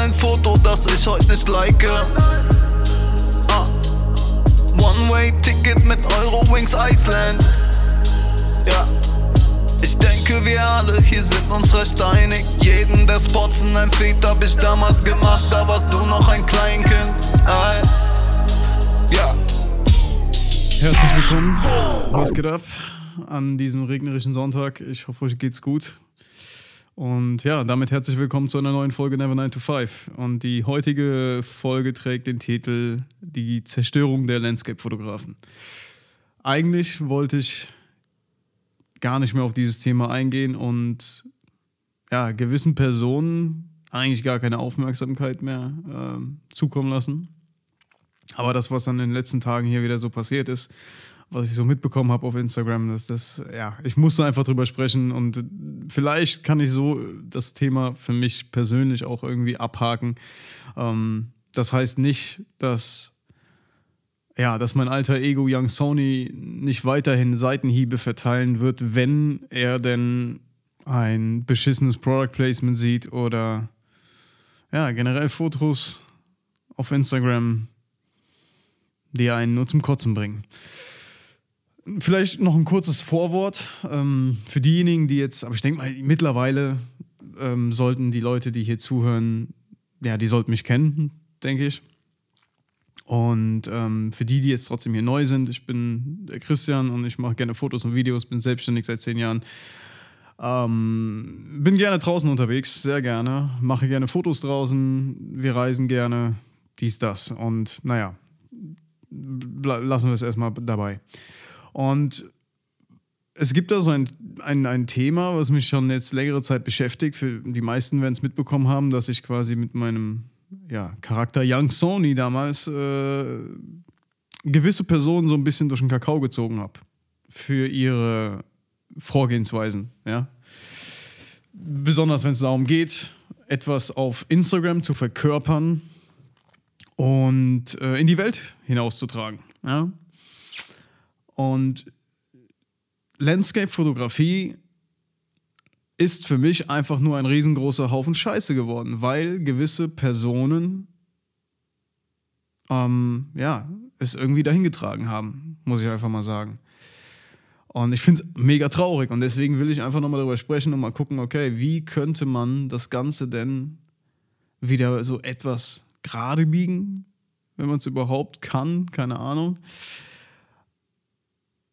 ein Foto, das ich heute nicht like. Ah. One-Way-Ticket mit Eurowings Iceland. Ja. Ich denke, wir alle hier sind uns recht einig. Jeden der Spots in einem Feed hab ich damals gemacht, da warst du noch ein Kleinkind. Ey. Ja. Herzlich willkommen. Was geht ab an diesem regnerischen Sonntag? Ich hoffe, euch geht's gut. Und ja, damit herzlich willkommen zu einer neuen Folge Never 9 to 5. Und die heutige Folge trägt den Titel Die Zerstörung der Landscape-Fotografen. Eigentlich wollte ich gar nicht mehr auf dieses Thema eingehen und ja, gewissen Personen eigentlich gar keine Aufmerksamkeit mehr äh, zukommen lassen. Aber das, was in den letzten Tagen hier wieder so passiert ist, was ich so mitbekommen habe auf Instagram, dass das, ja, ich musste einfach drüber sprechen und vielleicht kann ich so das Thema für mich persönlich auch irgendwie abhaken. Ähm, das heißt nicht, dass ja, dass mein alter Ego Young Sony nicht weiterhin Seitenhiebe verteilen wird, wenn er denn ein beschissenes Product Placement sieht oder ja, generell Fotos auf Instagram, die einen nur zum Kotzen bringen. Vielleicht noch ein kurzes Vorwort ähm, für diejenigen, die jetzt, aber ich denke mal, mittlerweile ähm, sollten die Leute, die hier zuhören, ja, die sollten mich kennen, denke ich. Und ähm, für die, die jetzt trotzdem hier neu sind, ich bin der Christian und ich mache gerne Fotos und Videos, bin selbstständig seit zehn Jahren. Ähm, bin gerne draußen unterwegs, sehr gerne. Mache gerne Fotos draußen, wir reisen gerne, dies, das. Und naja, lassen wir es erstmal dabei. Und es gibt da so ein, ein, ein Thema, was mich schon jetzt längere Zeit beschäftigt. Für die meisten werden es mitbekommen haben, dass ich quasi mit meinem ja, Charakter Young Sony damals äh, gewisse Personen so ein bisschen durch den Kakao gezogen habe. Für ihre Vorgehensweisen, ja. Besonders wenn es darum geht, etwas auf Instagram zu verkörpern und äh, in die Welt hinauszutragen. Ja? Und Landscape-Fotografie ist für mich einfach nur ein riesengroßer Haufen Scheiße geworden, weil gewisse Personen ähm, ja, es irgendwie dahingetragen haben, muss ich einfach mal sagen. Und ich finde es mega traurig und deswegen will ich einfach nochmal darüber sprechen und mal gucken, okay, wie könnte man das Ganze denn wieder so etwas gerade biegen, wenn man es überhaupt kann, keine Ahnung.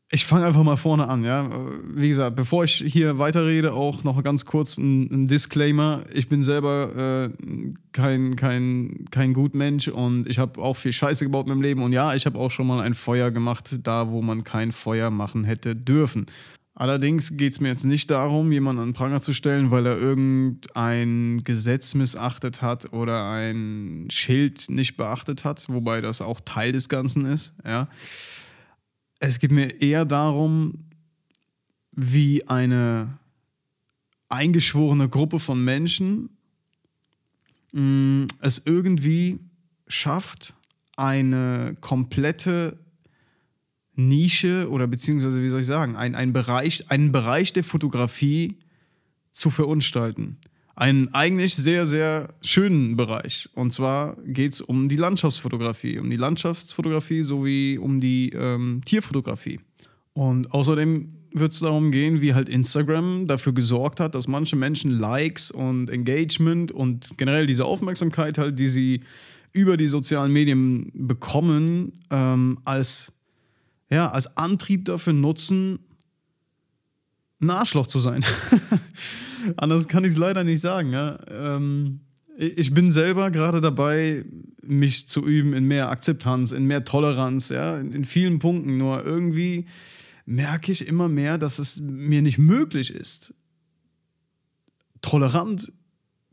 Ich fange einfach mal vorne an, ja. Wie gesagt, bevor ich hier weiterrede, auch noch ganz kurz ein, ein Disclaimer. Ich bin selber äh, kein, kein, kein Gutmensch und ich habe auch viel Scheiße gebaut in meinem Leben. Und ja, ich habe auch schon mal ein Feuer gemacht, da wo man kein Feuer machen hätte dürfen. Allerdings geht es mir jetzt nicht darum, jemanden an den Pranger zu stellen, weil er irgendein Gesetz missachtet hat oder ein Schild nicht beachtet hat, wobei das auch Teil des Ganzen ist, ja es geht mir eher darum, wie eine eingeschworene Gruppe von Menschen mh, mm, es irgendwie schafft, eine komplette Nische oder beziehungsweise, wie soll ich sagen, ein, ein Bereich, einen Bereich der Fotografie zu verunstalten einen eigentlich sehr, sehr schönen Bereich. Und zwar geht es um die Landschaftsfotografie, um die Landschaftsfotografie sowie um die ähm, Tierfotografie. Und außerdem wird es darum gehen, wie halt Instagram dafür gesorgt hat, dass manche Menschen Likes und Engagement und generell diese Aufmerksamkeit halt, die sie über die sozialen Medien bekommen, ähm, als, ja, als Antrieb dafür nutzen, ein Arschloch zu sein. Anders kann ich es leider nicht sagen. Ja? Ähm, ich bin selber gerade dabei, mich zu üben in mehr Akzeptanz, in mehr Toleranz, ja, in, in vielen Punkten. Nur irgendwie merke ich immer mehr, dass es mir nicht möglich ist, tolerant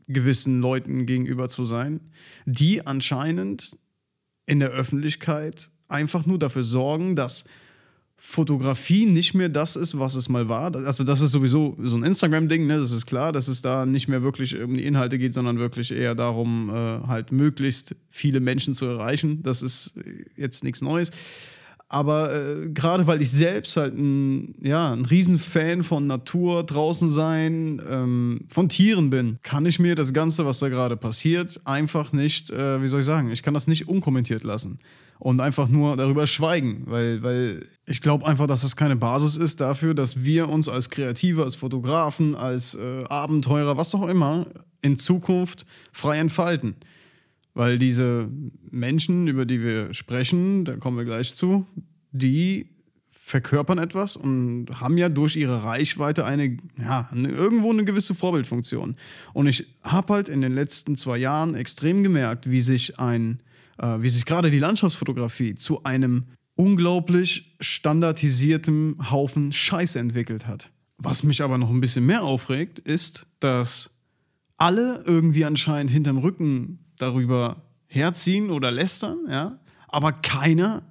gewissen Leuten gegenüber zu sein, die anscheinend in der Öffentlichkeit einfach nur dafür sorgen, dass Fotografie nicht mehr das ist, was es mal war. Also das ist sowieso so ein Instagram-Ding, ne? das ist klar, dass es da nicht mehr wirklich um die Inhalte geht, sondern wirklich eher darum, äh, halt möglichst viele Menschen zu erreichen. Das ist jetzt nichts Neues. Aber äh, gerade weil ich selbst halt ein, ja, ein Riesenfan von Natur, draußen sein, ähm, von Tieren bin, kann ich mir das Ganze, was da gerade passiert, einfach nicht, äh, wie soll ich sagen, ich kann das nicht unkommentiert lassen und einfach nur darüber schweigen, weil, weil ich glaube einfach, dass es keine Basis ist dafür, dass wir uns als Kreative, als Fotografen, als äh, Abenteurer, was auch immer, in Zukunft frei entfalten. Weil diese Menschen, über die wir sprechen, da kommen wir gleich zu, die verkörpern etwas und haben ja durch ihre Reichweite eine, ja, eine, irgendwo eine gewisse Vorbildfunktion. Und ich habe halt in den letzten zwei Jahren extrem gemerkt, wie sich ein, äh, wie sich gerade die Landschaftsfotografie zu einem unglaublich standardisierten Haufen Scheiße entwickelt hat. Was mich aber noch ein bisschen mehr aufregt, ist, dass alle irgendwie anscheinend hinterm Rücken darüber herziehen oder lästern, ja, aber keiner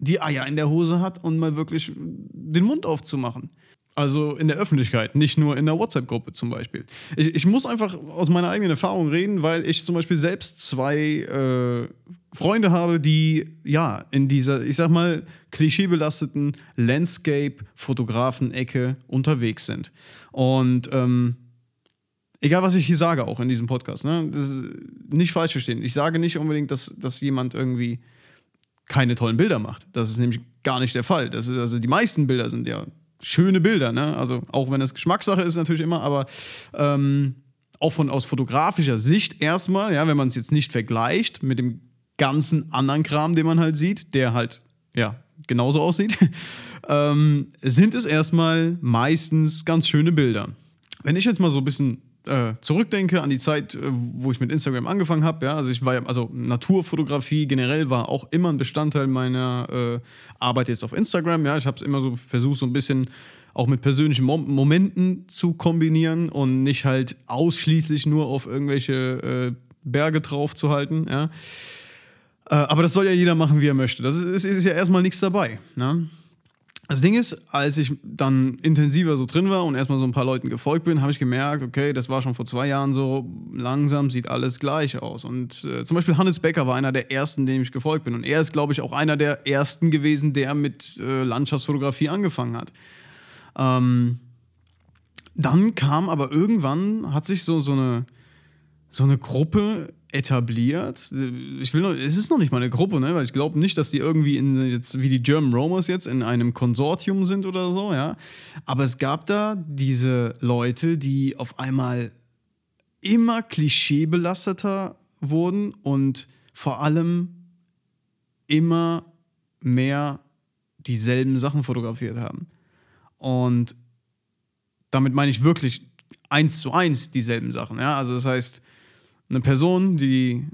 die Eier in der Hose hat und mal wirklich den Mund aufzumachen. Also in der Öffentlichkeit, nicht nur in der WhatsApp-Gruppe zum Beispiel. Ich, ich, muss einfach aus meiner eigenen Erfahrung reden, weil ich zum Beispiel selbst zwei äh, Freunde habe, die ja in dieser, ich sag mal, klischeebelasteten Landscape-Fotografen-Ecke unterwegs sind. Und ähm, egal was ich hier sage, auch in diesem Podcast, ne, das ist nicht falsch verstehen. Ich sage nicht unbedingt, dass, dass jemand irgendwie keine tollen Bilder macht. Das ist nämlich gar nicht der Fall. Ist, also die meisten Bilder sind ja schöne Bilder, ne? Also auch wenn das Geschmackssache ist natürlich immer, aber ähm, auch von aus fotografischer Sicht erstmal, ja, wenn man es jetzt nicht vergleicht mit dem ganzen anderen Kram, den man halt sieht, der halt ja genauso aussieht, ähm, sind es erstmal meistens ganz schöne Bilder. Wenn ich jetzt mal so ein bisschen äh, zurückdenke an die Zeit, äh, wo ich mit Instagram angefangen habe, ja, also ich war ja, also Naturfotografie generell war auch immer ein Bestandteil meiner äh, Arbeit jetzt auf Instagram, ja, ich habe es immer so versucht, so ein bisschen auch mit persönlichen Mom Momenten zu kombinieren und nicht halt ausschließlich nur auf irgendwelche äh, Berge drauf zu halten, ja. Äh, aber das soll ja jeder machen, wie er möchte. Das ist, ist ja erstmal nichts dabei. Ne? Das Ding ist, als ich dann intensiver so drin war und erstmal so ein paar Leuten gefolgt bin, habe ich gemerkt, okay, das war schon vor zwei Jahren so, langsam sieht alles gleich aus. Und äh, zum Beispiel Hannes Becker war einer der ersten, dem ich gefolgt bin. Und er ist, glaube ich, auch einer der ersten gewesen, der mit äh, Landschaftsfotografie angefangen hat. Ähm, dann kam aber irgendwann, hat sich so, so, eine, so eine Gruppe etabliert. Ich will noch, es ist noch nicht mal eine Gruppe, ne? weil ich glaube nicht, dass die irgendwie in, jetzt wie die German Romers jetzt in einem Konsortium sind oder so, ja. Aber es gab da diese Leute, die auf einmal immer klischeebelasteter wurden und vor allem immer mehr dieselben Sachen fotografiert haben. Und damit meine ich wirklich eins zu eins dieselben Sachen, ja. Also das heißt, eine Person, die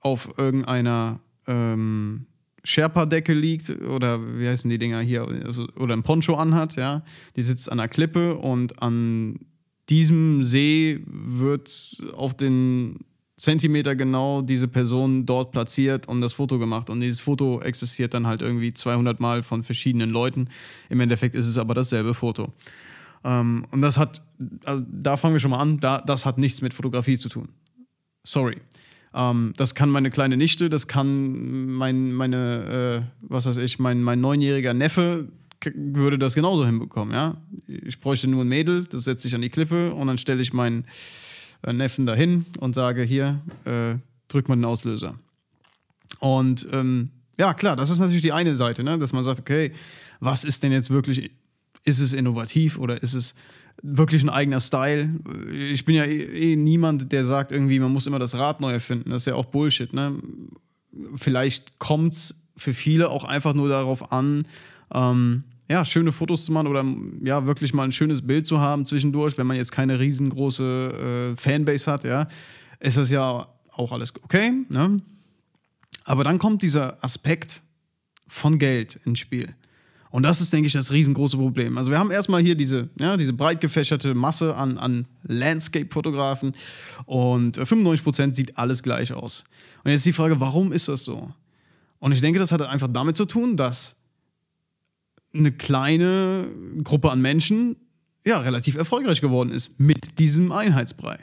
auf irgendeiner ähm, Sherpa-Decke liegt oder wie heißen die Dinger hier, also, oder ein Poncho anhat, ja, die sitzt an einer Klippe und an diesem See wird auf den Zentimeter genau diese Person dort platziert und das Foto gemacht. Und dieses Foto existiert dann halt irgendwie 200 Mal von verschiedenen Leuten. Im Endeffekt ist es aber dasselbe Foto. Ähm, und das hat, also da fangen wir schon mal an, da, das hat nichts mit Fotografie zu tun. Sorry. Ähm, das kann meine kleine Nichte, das kann mein, meine, äh, was weiß ich, mein, mein neunjähriger Neffe würde das genauso hinbekommen, ja. Ich bräuchte nur ein Mädel, das setze ich an die Klippe und dann stelle ich meinen äh, Neffen dahin und sage, hier, äh, drück mal den Auslöser. Und ähm, ja, klar, das ist natürlich die eine Seite, ne? dass man sagt, okay, was ist denn jetzt wirklich, ist es innovativ oder ist es wirklich ein eigener Style. Ich bin ja eh, eh, niemand, der sagt irgendwie, man muss immer das Rad neu erfinden. Das ist ja auch Bullshit. Ne? Vielleicht kommt es für viele auch einfach nur darauf an, ähm, ja, schöne Fotos zu machen oder ja, wirklich mal ein schönes Bild zu haben zwischendurch, wenn man jetzt keine riesengroße äh, Fanbase hat, ja, ist das ja auch alles okay. Ne? Aber dann kommt dieser Aspekt von Geld ins Spiel. Und das ist, denke ich, das riesengroße Problem. Also wir haben erstmal hier diese, ja, diese breit gefächerte Masse an, an Landscape-Fotografen und 95% sieht alles gleich aus. Und jetzt die Frage, warum ist das so? Und ich denke, das hat einfach damit zu tun, dass eine kleine Gruppe an Menschen ja relativ erfolgreich geworden ist mit diesem Einheitsbrei.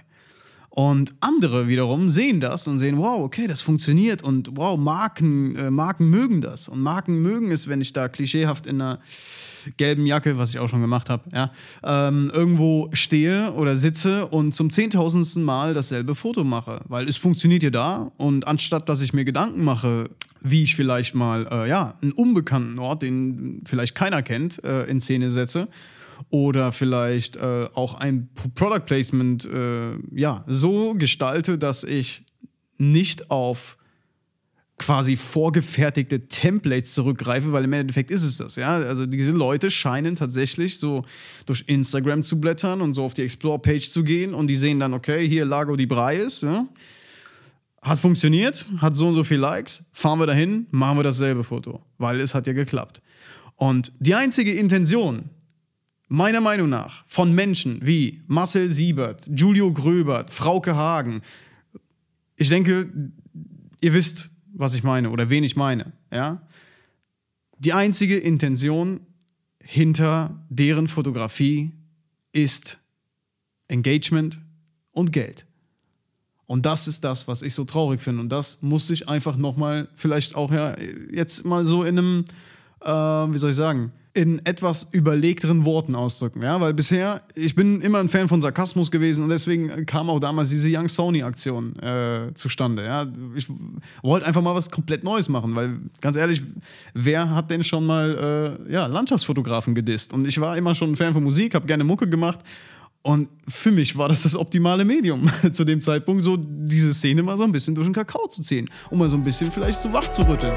Und andere wiederum sehen das und sehen, wow, okay, das funktioniert und wow, Marken, äh, Marken mögen das. Und Marken mögen es, wenn ich da klischeehaft in einer gelben Jacke, was ich auch schon gemacht habe, ja, ähm, irgendwo stehe oder sitze und zum zehntausendsten Mal dasselbe Foto mache. Weil es funktioniert ja da und anstatt, dass ich mir Gedanken mache, wie ich vielleicht mal, äh, ja, einen unbekannten Ort, den vielleicht keiner kennt, äh, in Szene setze, oder vielleicht äh, auch ein Product Placement äh, ja, so gestalte, dass ich nicht auf quasi vorgefertigte Templates zurückgreife, weil im Endeffekt ist es das, ja. Also diese Leute scheinen tatsächlich so durch Instagram zu blättern und so auf die Explore-Page zu gehen und die sehen dann, okay, hier Lago di Breis, ja. Hat funktioniert, hat so und so viele Likes, fahren wir dahin, machen wir dasselbe Foto, weil es hat ja geklappt. Und die einzige Intention, meiner Meinung nach, von Menschen wie Marcel Siebert, Julio Gröbert, Frauke Hagen, ich denke, ihr wisst, was ich meine oder wen ich meine, ja? Die einzige Intention hinter deren Fotografie ist Engagement und Geld. Und das ist das, was ich so traurig finde. Und das musste ich einfach nochmal, vielleicht auch ja, jetzt mal so in einem, äh, wie soll ich sagen, in etwas überlegteren Worten ausdrücken, ja, weil bisher, ich bin immer ein Fan von Sarkasmus gewesen und deswegen kam auch damals diese Young Sony-Aktion äh, zustande, ja. Ich wollte einfach mal was komplett Neues machen, weil ganz ehrlich, wer hat denn schon mal äh, ja, Landschaftsfotografen gedisst? Und ich war immer schon ein Fan von Musik, habe gerne Mucke gemacht und für mich war das das optimale Medium zu dem Zeitpunkt, so diese Szene mal so ein bisschen durch den Kakao zu ziehen, um mal so ein bisschen vielleicht so wach zu rütteln.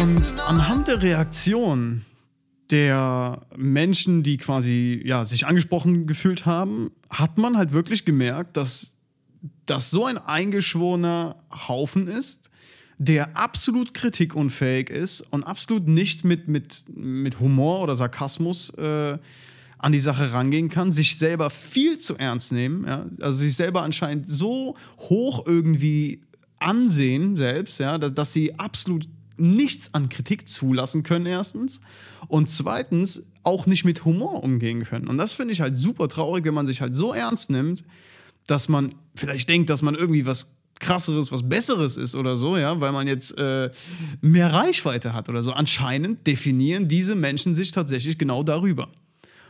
Und anhand der Reaktion der Menschen, die quasi ja, sich angesprochen gefühlt haben, hat man halt wirklich gemerkt, dass das so ein eingeschworener Haufen ist, der absolut kritikunfähig ist und absolut nicht mit, mit, mit Humor oder Sarkasmus äh, an die Sache rangehen kann, sich selber viel zu ernst nehmen, ja? also sich selber anscheinend so hoch irgendwie ansehen selbst, ja, dass, dass sie absolut nichts an Kritik zulassen können, erstens. Und zweitens auch nicht mit Humor umgehen können. Und das finde ich halt super traurig, wenn man sich halt so ernst nimmt, dass man vielleicht denkt, dass man irgendwie was krasseres, was besseres ist oder so, ja, weil man jetzt äh, mehr Reichweite hat oder so. Anscheinend definieren diese Menschen sich tatsächlich genau darüber.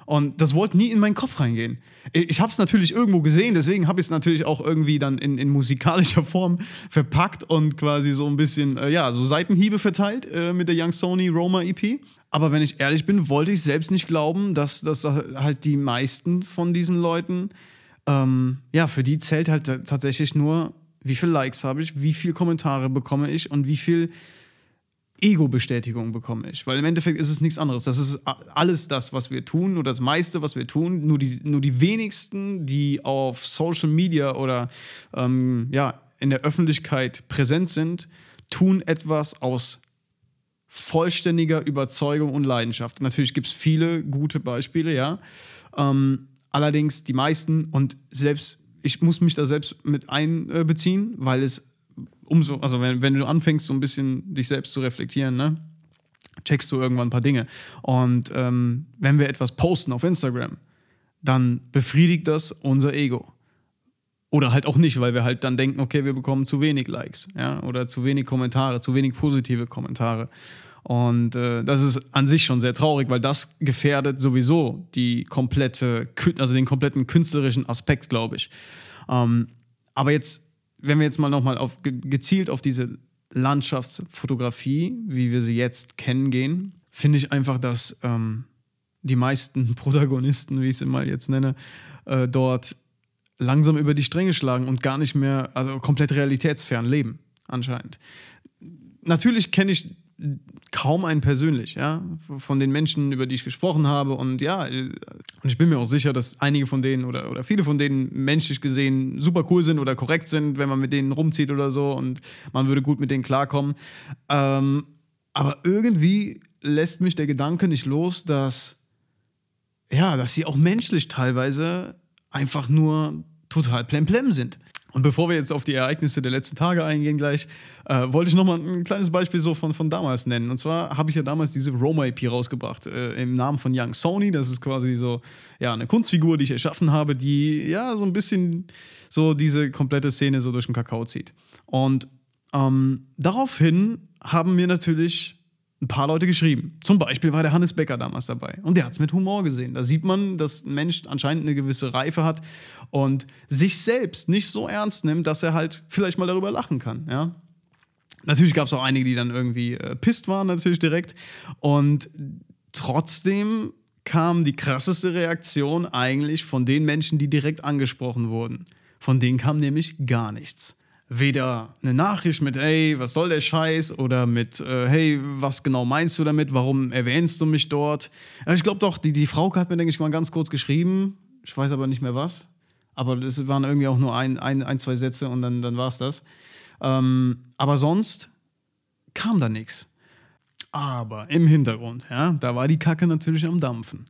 Und das wollte nie in meinen Kopf reingehen. Ich habe es natürlich irgendwo gesehen, deswegen habe ich es natürlich auch irgendwie dann in, in, musikalischer Form verpackt und quasi so ein bisschen, äh, ja, so Seitenhiebe verteilt äh, mit der Young Sony Roma EP. Aber wenn ich ehrlich bin, wollte ich selbst nicht glauben, dass, dass halt die meisten von diesen Leuten, ähm, ja, für die zählt halt tatsächlich nur, wie viele Likes habe ich, wie viele Kommentare bekomme ich und wie viel Ego-Bestätigung bekomme ich. Weil im Endeffekt ist es nichts anderes. Das ist alles das, was wir tun, oder das meiste, was wir tun. Nur die, nur die wenigsten, die auf Social Media oder ähm, ja, in der Öffentlichkeit präsent sind, tun etwas aus vollständiger Überzeugung und Leidenschaft. Natürlich gibt es viele gute Beispiele, ja. Ähm, allerdings die meisten und selbst ich muss mich da selbst mit einbeziehen, weil es umso, also wenn, wenn du anfängst, so ein bisschen dich selbst zu reflektieren, ne, checkst du irgendwann ein paar Dinge. Und ähm, wenn wir etwas posten auf Instagram, dann befriedigt das unser Ego. Oder halt auch nicht, weil wir halt dann denken, okay, wir bekommen zu wenig Likes, ja, oder zu wenig Kommentare, zu wenig positive Kommentare. Und äh, das ist an sich schon sehr traurig, weil das gefährdet sowieso die komplette, also den kompletten künstlerischen Aspekt, glaube ich. Ähm, aber jetzt wenn wir jetzt mal nochmal auf, gezielt auf diese Landschaftsfotografie, wie wir sie jetzt kennen, gehen, finde ich einfach, dass ähm, die meisten Protagonisten, wie ich sie mal jetzt nenne, äh, dort langsam über die Stränge schlagen und gar nicht mehr, also komplett realitätsfern leben, anscheinend. Natürlich kenne ich kaum einen persönlich, ja, von den Menschen, über die ich gesprochen habe. Und ja, und ich bin mir auch sicher, dass einige von denen oder, oder viele von denen menschlich gesehen super cool sind oder korrekt sind, wenn man mit denen rumzieht oder so und man würde gut mit denen klarkommen. Ähm, aber irgendwie lässt mich der Gedanke nicht los, dass, ja, dass sie auch menschlich teilweise einfach nur total plemplem sind. Und bevor wir jetzt auf die Ereignisse der letzten Tage eingehen gleich, äh, wollte ich nochmal ein kleines Beispiel so von, von damals nennen. Und zwar habe ich ja damals diese Roma-EP rausgebracht äh, im Namen von Young Sony. Das ist quasi so ja, eine Kunstfigur, die ich erschaffen habe, die ja so ein bisschen so diese komplette Szene so durch den Kakao zieht. Und ähm, daraufhin haben mir natürlich ein paar Leute geschrieben. Zum Beispiel war der Hannes Becker damals dabei. Und der hat es mit Humor gesehen. Da sieht man, dass ein Mensch anscheinend eine gewisse Reife hat und sich selbst nicht so ernst nimmt, dass er halt vielleicht mal darüber lachen kann. Ja? Natürlich gab es auch einige, die dann irgendwie äh, pisst waren, natürlich direkt. Und trotzdem kam die krasseste Reaktion eigentlich von den Menschen, die direkt angesprochen wurden. Von denen kam nämlich gar nichts weder eine Nachricht mit, hey, was soll der Scheiß oder mit, äh, hey, was genau meinst du damit, warum erwähnst du mich dort? Ja, ich glaube doch, die, die Frau hat mir, denke ich, mal ganz kurz geschrieben, ich weiß aber nicht mehr was, aber es waren irgendwie auch nur ein, ein, ein zwei Sätze und dann, dann war es das. Ähm, aber sonst kam da nichts. Aber im Hintergrund, ja, da war die Kacke natürlich am Dampfen.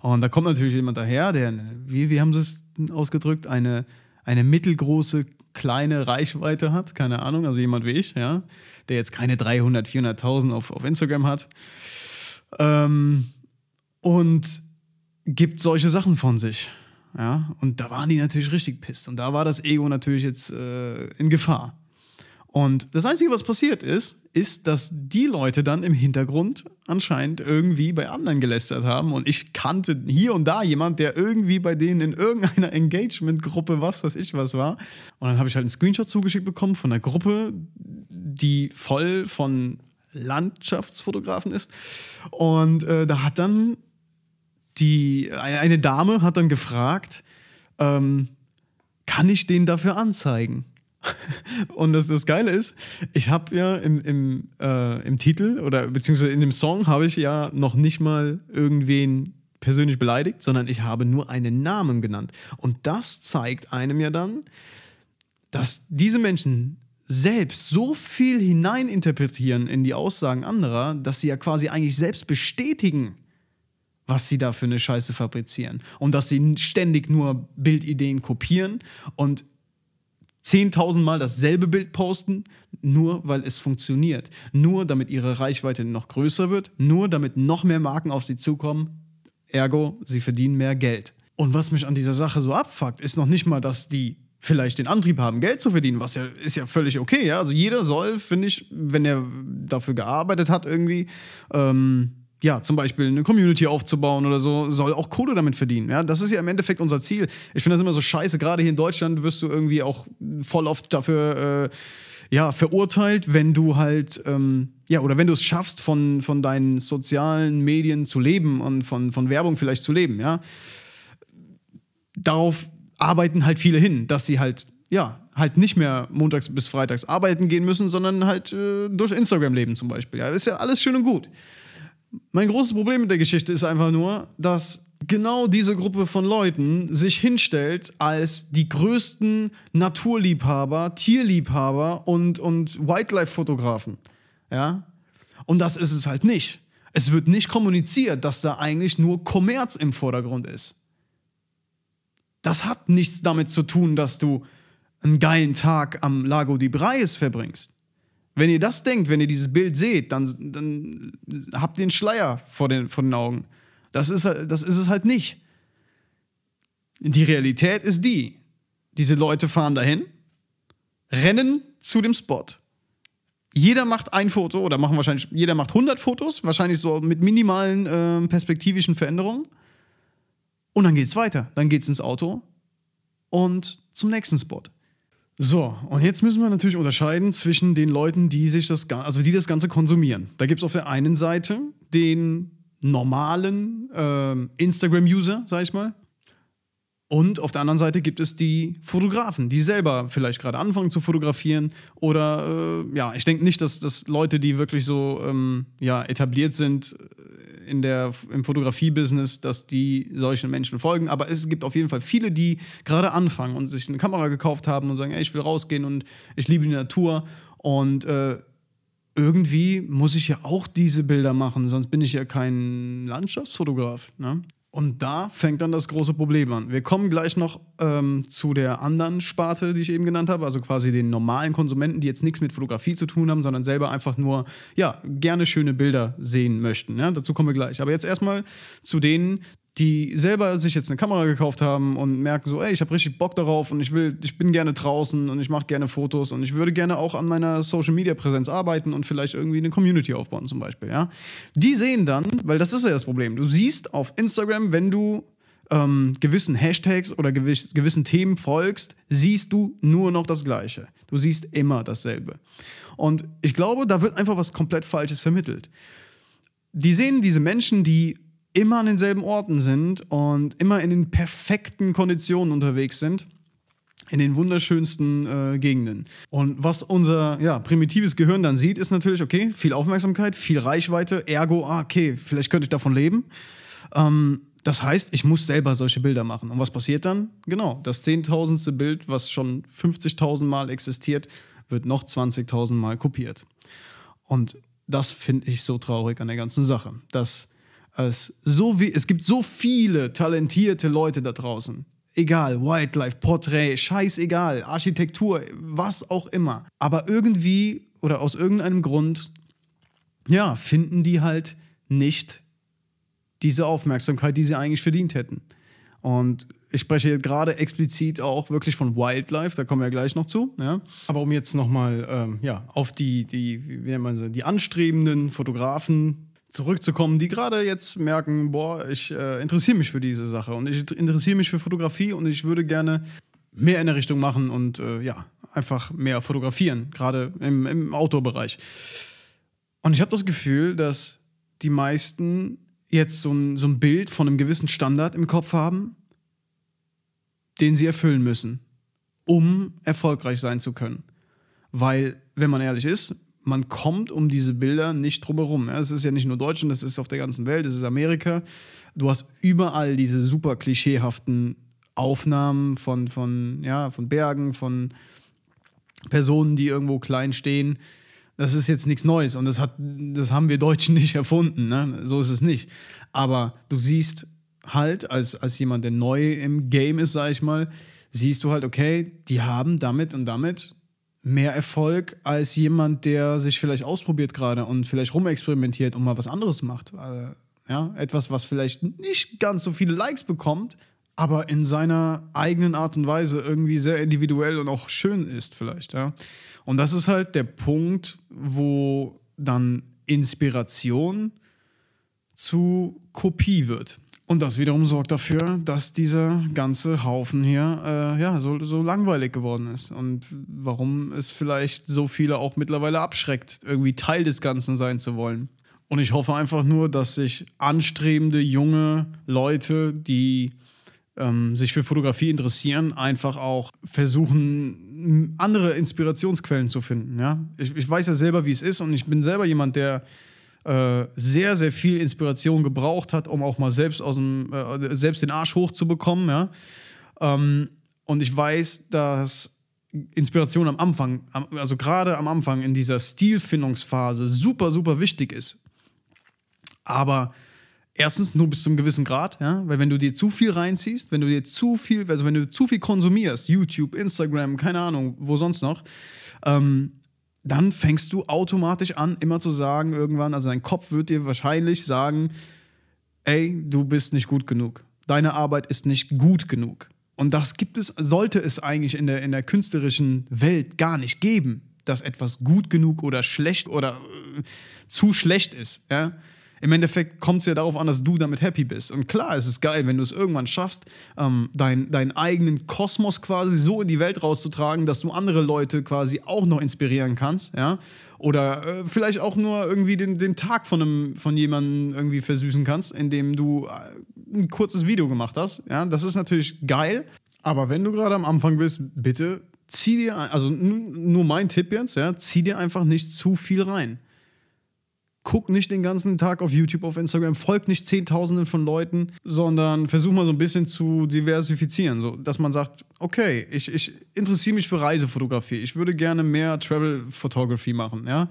Und da kommt natürlich jemand daher, der, wie, wie haben sie es ausgedrückt, eine, eine mittelgroße kleine Reichweite hat, keine Ahnung, also jemand wie ich, ja, der jetzt keine 300, 400.000 auf, auf Instagram hat. Ähm, und gibt solche Sachen von sich. Ja, und da waren die natürlich richtig pisst. Und da war das Ego natürlich jetzt äh, in Gefahr. Und das Einzige, was passiert ist, ist, dass die Leute dann im Hintergrund anscheinend irgendwie bei anderen gelästert haben. Und ich kannte hier und da jemand, der irgendwie bei denen in irgendeiner Engagement-Gruppe, was weiß ich was war. Und dann habe ich halt einen Screenshot zugeschickt bekommen von einer Gruppe, die voll von Landschaftsfotografen ist. Und äh, da hat dann die, eine, Dame hat dann gefragt, ähm, kann ich den dafür anzeigen? Und das, das Geile ist, ich habe ja im, im, äh, im Titel oder beziehungsweise in dem Song habe ich ja noch nicht mal irgendwen persönlich beleidigt, sondern ich habe nur einen Namen genannt. Und das zeigt einem ja dann, dass diese Menschen selbst so viel hineininterpretieren in die Aussagen anderer, dass sie ja quasi eigentlich selbst bestätigen, was sie da für eine Scheiße fabrizieren. Und dass sie ständig nur Bildideen kopieren und 10.000 Mal dasselbe Bild posten, nur weil es funktioniert. Nur damit ihre Reichweite noch größer wird, nur damit noch mehr Marken auf sie zukommen. Ergo, sie verdienen mehr Geld. Und was mich an dieser Sache so abfuckt, ist noch nicht mal, dass die vielleicht den Antrieb haben, Geld zu verdienen, was ja ist ja völlig okay. Ja? Also jeder soll, finde ich, wenn er dafür gearbeitet hat, irgendwie ähm, ja, zum Beispiel eine Community aufzubauen oder so, soll auch Kohle damit verdienen. Ja, das ist ja im Endeffekt unser Ziel. Ich finde das immer so scheiße. Gerade hier in Deutschland wirst du irgendwie auch voll oft dafür äh, ja, verurteilt, wenn du halt, ähm, ja, oder wenn du es schaffst, von, von deinen sozialen Medien zu leben und von, von Werbung vielleicht zu leben, ja. Darauf arbeiten halt viele hin, dass sie halt, ja, halt nicht mehr montags bis freitags arbeiten gehen müssen, sondern halt äh, durch Instagram leben zum Beispiel. Ja, ist ja alles schön und gut. Mein großes Problem mit der Geschichte ist einfach nur, dass genau diese Gruppe von Leuten sich hinstellt als die größten Naturliebhaber, Tierliebhaber und, und Wildlife-Fotografen. Ja? Und das ist es halt nicht. Es wird nicht kommuniziert, dass da eigentlich nur Kommerz im Vordergrund ist. Das hat nichts damit zu tun, dass du einen geilen Tag am Lago di Braies verbringst. Wenn ihr das denkt, wenn ihr dieses Bild seht, dann, dann habt ihr einen Schleier vor den, vor den Augen. Das ist, das ist es halt nicht. Die Realität ist die. Diese Leute fahren dahin, rennen zu dem Spot. Jeder macht ein Foto oder machen wahrscheinlich, jeder macht 100 Fotos, wahrscheinlich so mit minimalen äh, perspektivischen Veränderungen. Und dann geht's weiter. Dann geht's ins Auto und zum nächsten Spot. So, und jetzt müssen wir natürlich unterscheiden zwischen den Leuten, die sich das, also die das Ganze konsumieren. Da gibt es auf der einen Seite den normalen äh, Instagram-User, sag ich mal. Und auf der anderen Seite gibt es die Fotografen, die selber vielleicht gerade anfangen zu fotografieren. Oder äh, ja, ich denke nicht, dass, dass Leute, die wirklich so ähm, ja, etabliert sind, in der, im Fotografie-Business, dass die solchen Menschen folgen. Aber es gibt auf jeden Fall viele, die gerade anfangen und sich eine Kamera gekauft haben und sagen, ey, ich will rausgehen und ich liebe die Natur. Und äh, irgendwie muss ich ja auch diese Bilder machen, sonst bin ich ja kein Landschaftsfotograf. Ne? Und da fängt dann das große Problem an. Wir kommen gleich noch ähm, zu der anderen Sparte, die ich eben genannt habe, also quasi den normalen Konsumenten, die jetzt nichts mit Fotografie zu tun haben, sondern selber einfach nur, ja, gerne schöne Bilder sehen möchten. Ja? Dazu kommen wir gleich. Aber jetzt erstmal zu denen, die selber sich jetzt eine Kamera gekauft haben und merken so, ey, ich habe richtig Bock darauf und ich will, ich bin gerne draußen und ich mache gerne Fotos und ich würde gerne auch an meiner Social Media Präsenz arbeiten und vielleicht irgendwie eine Community aufbauen zum Beispiel, ja. Die sehen dann, weil das ist ja das Problem, du siehst auf Instagram, wenn du ähm, gewissen Hashtags oder gewiss, gewissen Themen folgst, siehst du nur noch das Gleiche. Du siehst immer dasselbe. Und ich glaube, da wird einfach was komplett Falsches vermittelt. Die sehen diese Menschen, die immer an denselben Orten sind und immer in den perfekten Konditionen unterwegs sind in den wunderschönsten äh, Gegenden. Und was unser ja, primitives Gehirn dann sieht, ist natürlich, okay, viel Aufmerksamkeit, viel Reichweite, ergo, ah, okay, vielleicht könnte ich davon leben. Ähm, das heißt, ich muss selber solche Bilder machen. Und was passiert dann? Genau, das zehntausendste Bild, was schon 50.000 Mal existiert, wird noch 20.000 Mal kopiert. Und das finde ich so traurig an der ganzen Sache, dass es, so wie, es gibt so viele talentierte Leute da draußen. Egal, Wildlife, Porträt, scheißegal, Architektur, was auch immer. Aber irgendwie oder aus irgendeinem Grund, ja, finden die halt nicht diese Aufmerksamkeit, die sie eigentlich verdient hätten. Und ich spreche gerade explizit auch wirklich von Wildlife, da kommen wir ja gleich noch zu. Ja. Aber um jetzt nochmal ähm, ja, auf die, die, wie nennt man sie, die anstrebenden Fotografen zurückzukommen, die gerade jetzt merken, boah, ich äh, interessiere mich für diese Sache und ich interessiere mich für Fotografie und ich würde gerne mehr in der Richtung machen und äh, ja, einfach mehr fotografieren, gerade im, im Outdoor-Bereich. Und ich habe das Gefühl, dass die meisten jetzt so ein, so ein Bild von einem gewissen Standard im Kopf haben, den sie erfüllen müssen, um erfolgreich sein zu können. Weil, wenn man ehrlich ist, man kommt um diese Bilder nicht drumherum. Es ist ja nicht nur Deutschland, das ist auf der ganzen Welt, es ist Amerika. Du hast überall diese super klischeehaften Aufnahmen von, von, ja, von Bergen, von Personen, die irgendwo klein stehen. Das ist jetzt nichts Neues und das, hat, das haben wir Deutschen nicht erfunden. Ne? So ist es nicht. Aber du siehst halt, als, als jemand, der neu im Game ist, sag ich mal, siehst du halt, okay, die haben damit und damit mehr Erfolg als jemand, der sich vielleicht ausprobiert gerade und vielleicht rumexperimentiert und mal was anderes macht. Äh, ja, etwas, was vielleicht nicht ganz so viele Likes bekommt, aber in seiner eigenen Art und Weise irgendwie sehr individuell und auch schön ist vielleicht. Ja. Und das ist halt der Punkt, wo dann Inspiration zu Kopie wird. Und das wiederum sorgt dafür, dass dieser ganze Haufen hier äh, ja, so, so langweilig geworden ist. Und warum es vielleicht so viele auch mittlerweile abschreckt, irgendwie Teil des Ganzen sein zu wollen. Und ich hoffe einfach nur, dass sich anstrebende junge Leute, die ähm, sich für Fotografie interessieren, einfach auch versuchen, andere Inspirationsquellen zu finden. Ja? Ich, ich weiß ja selber, wie es ist und ich bin selber jemand, der äh, sehr, sehr viel Inspiration gebraucht hat, um auch mal selbst, aus dem, äh, selbst den Arsch hochzubekommen. Ja? Ähm, und ich weiß, dass Inspiration am Anfang, also gerade am Anfang in dieser Stilfindungsphase super, super wichtig ist. Aber erstens nur bis zu einem gewissen Grad, ja, weil wenn du dir zu viel reinziehst, wenn du dir zu viel, also wenn du zu viel konsumierst, YouTube, Instagram, keine Ahnung, wo sonst noch, ähm, dann fängst du automatisch an, immer zu sagen, irgendwann, also dein Kopf wird dir wahrscheinlich sagen, ey, du bist nicht gut genug. Deine Arbeit ist nicht gut genug. Und das gibt es, sollte es eigentlich in der, in der künstlerischen Welt gar nicht geben, dass etwas gut genug oder schlecht oder äh, zu schlecht ist. Ja? Im Endeffekt kommt es ja darauf an, dass du damit happy bist. Und klar, es ist geil, wenn du es irgendwann schaffst, ähm, dein, deinen eigenen Kosmos quasi so in die Welt rauszutragen, dass du andere Leute quasi auch noch inspirieren kannst, ja. Oder äh, vielleicht auch nur irgendwie den, den Tag von, einem, von jemandem irgendwie versüßen kannst, indem du äh, ein kurzes Video gemacht hast. Ja, das ist natürlich geil. Aber wenn du gerade am Anfang bist, bitte zieh dir, also nur mein Tipp jetzt, ja, zieh dir einfach nicht zu viel rein guck nicht den ganzen Tag auf YouTube, auf Instagram, folg nicht Zehntausenden von Leuten, sondern versuch mal so ein bisschen zu diversifizieren, so dass man sagt, okay, ich, ich interessiere mich für Reisefotografie, ich würde gerne mehr Travel Photography machen, ja.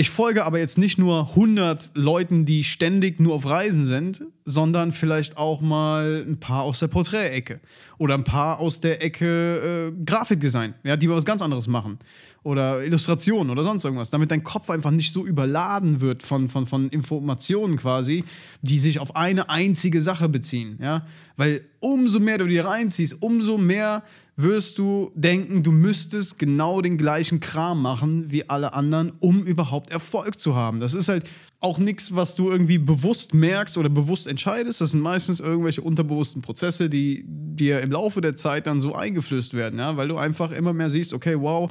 Ich folge aber jetzt nicht nur 100 Leuten, die ständig nur auf Reisen sind, sondern vielleicht auch mal ein paar aus der Porträtecke oder ein paar aus der Ecke äh, Grafikdesign, ja, die was ganz anderes machen oder Illustration oder sonst irgendwas, damit dein Kopf einfach nicht so überladen wird von, von, von Informationen quasi, die sich auf eine einzige Sache beziehen, ja, weil umso mehr du dir reinziehst, umso mehr wirst du denken, du müsstest genau den gleichen Kram machen wie alle anderen, um überhaupt Erfolg zu haben. Das ist halt auch nichts, was du irgendwie bewusst merkst oder bewusst entscheidest. Das sind meistens irgendwelche unterbewussten Prozesse, die dir im Laufe der Zeit dann so eingeflößt werden, ja, weil du einfach immer mehr siehst, okay, wow,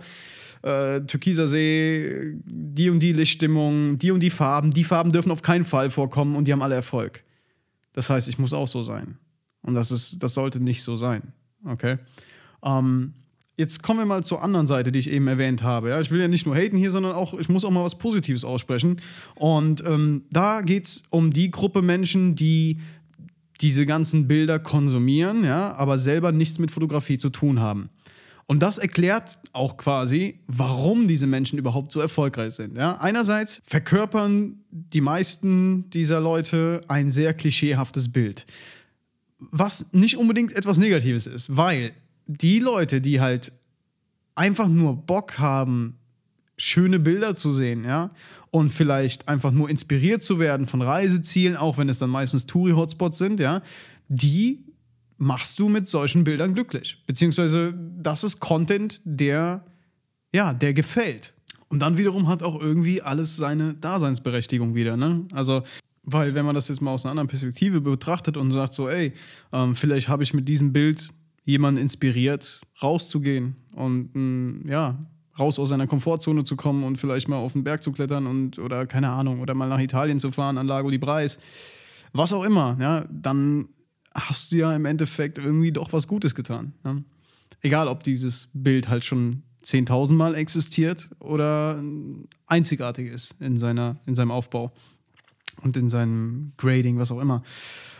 äh, türkiser See, die und die Lichtstimmung, die und die Farben, die Farben dürfen auf keinen Fall vorkommen und die haben alle Erfolg. Das heißt, ich muss auch so sein. Und das, ist, das sollte nicht so sein. Okay? Ähm, jetzt kommen wir mal zur anderen Seite, die ich eben erwähnt habe. Ja, ich will ja nicht nur haten hier, sondern auch, ich muss auch mal was Positives aussprechen. Und ähm, da geht es um die Gruppe Menschen, die diese ganzen Bilder konsumieren, ja, aber selber nichts mit Fotografie zu tun haben. Und das erklärt auch quasi, warum diese Menschen überhaupt so erfolgreich sind. Ja? Einerseits verkörpern die meisten dieser Leute ein sehr klischeehaftes Bild. Was nicht unbedingt etwas Negatives ist, weil die Leute, die halt einfach nur Bock haben, schöne Bilder zu sehen, ja, und vielleicht einfach nur inspiriert zu werden von Reisezielen, auch wenn es dann meistens Touri-Hotspots sind, ja, die machst du mit solchen Bildern glücklich. Beziehungsweise das ist Content, der, ja, der gefällt. Und dann wiederum hat auch irgendwie alles seine Daseinsberechtigung wieder, ne? Also, weil wenn man das jetzt mal aus einer anderen Perspektive betrachtet und sagt so, ey, ähm, vielleicht habe ich mit diesem Bild jemanden inspiriert, rauszugehen und mm, ja, raus aus seiner Komfortzone zu kommen und vielleicht mal auf den Berg zu klettern und oder keine Ahnung, oder mal nach Italien zu fahren, an Lago di Brais, was auch immer, ja, dann hast du ja im Endeffekt irgendwie doch was Gutes getan. Ja? Egal, ob dieses Bild halt schon 10.000 Mal existiert oder einzigartig ist in, seiner, in seinem Aufbau und in seinem Grading, was auch immer.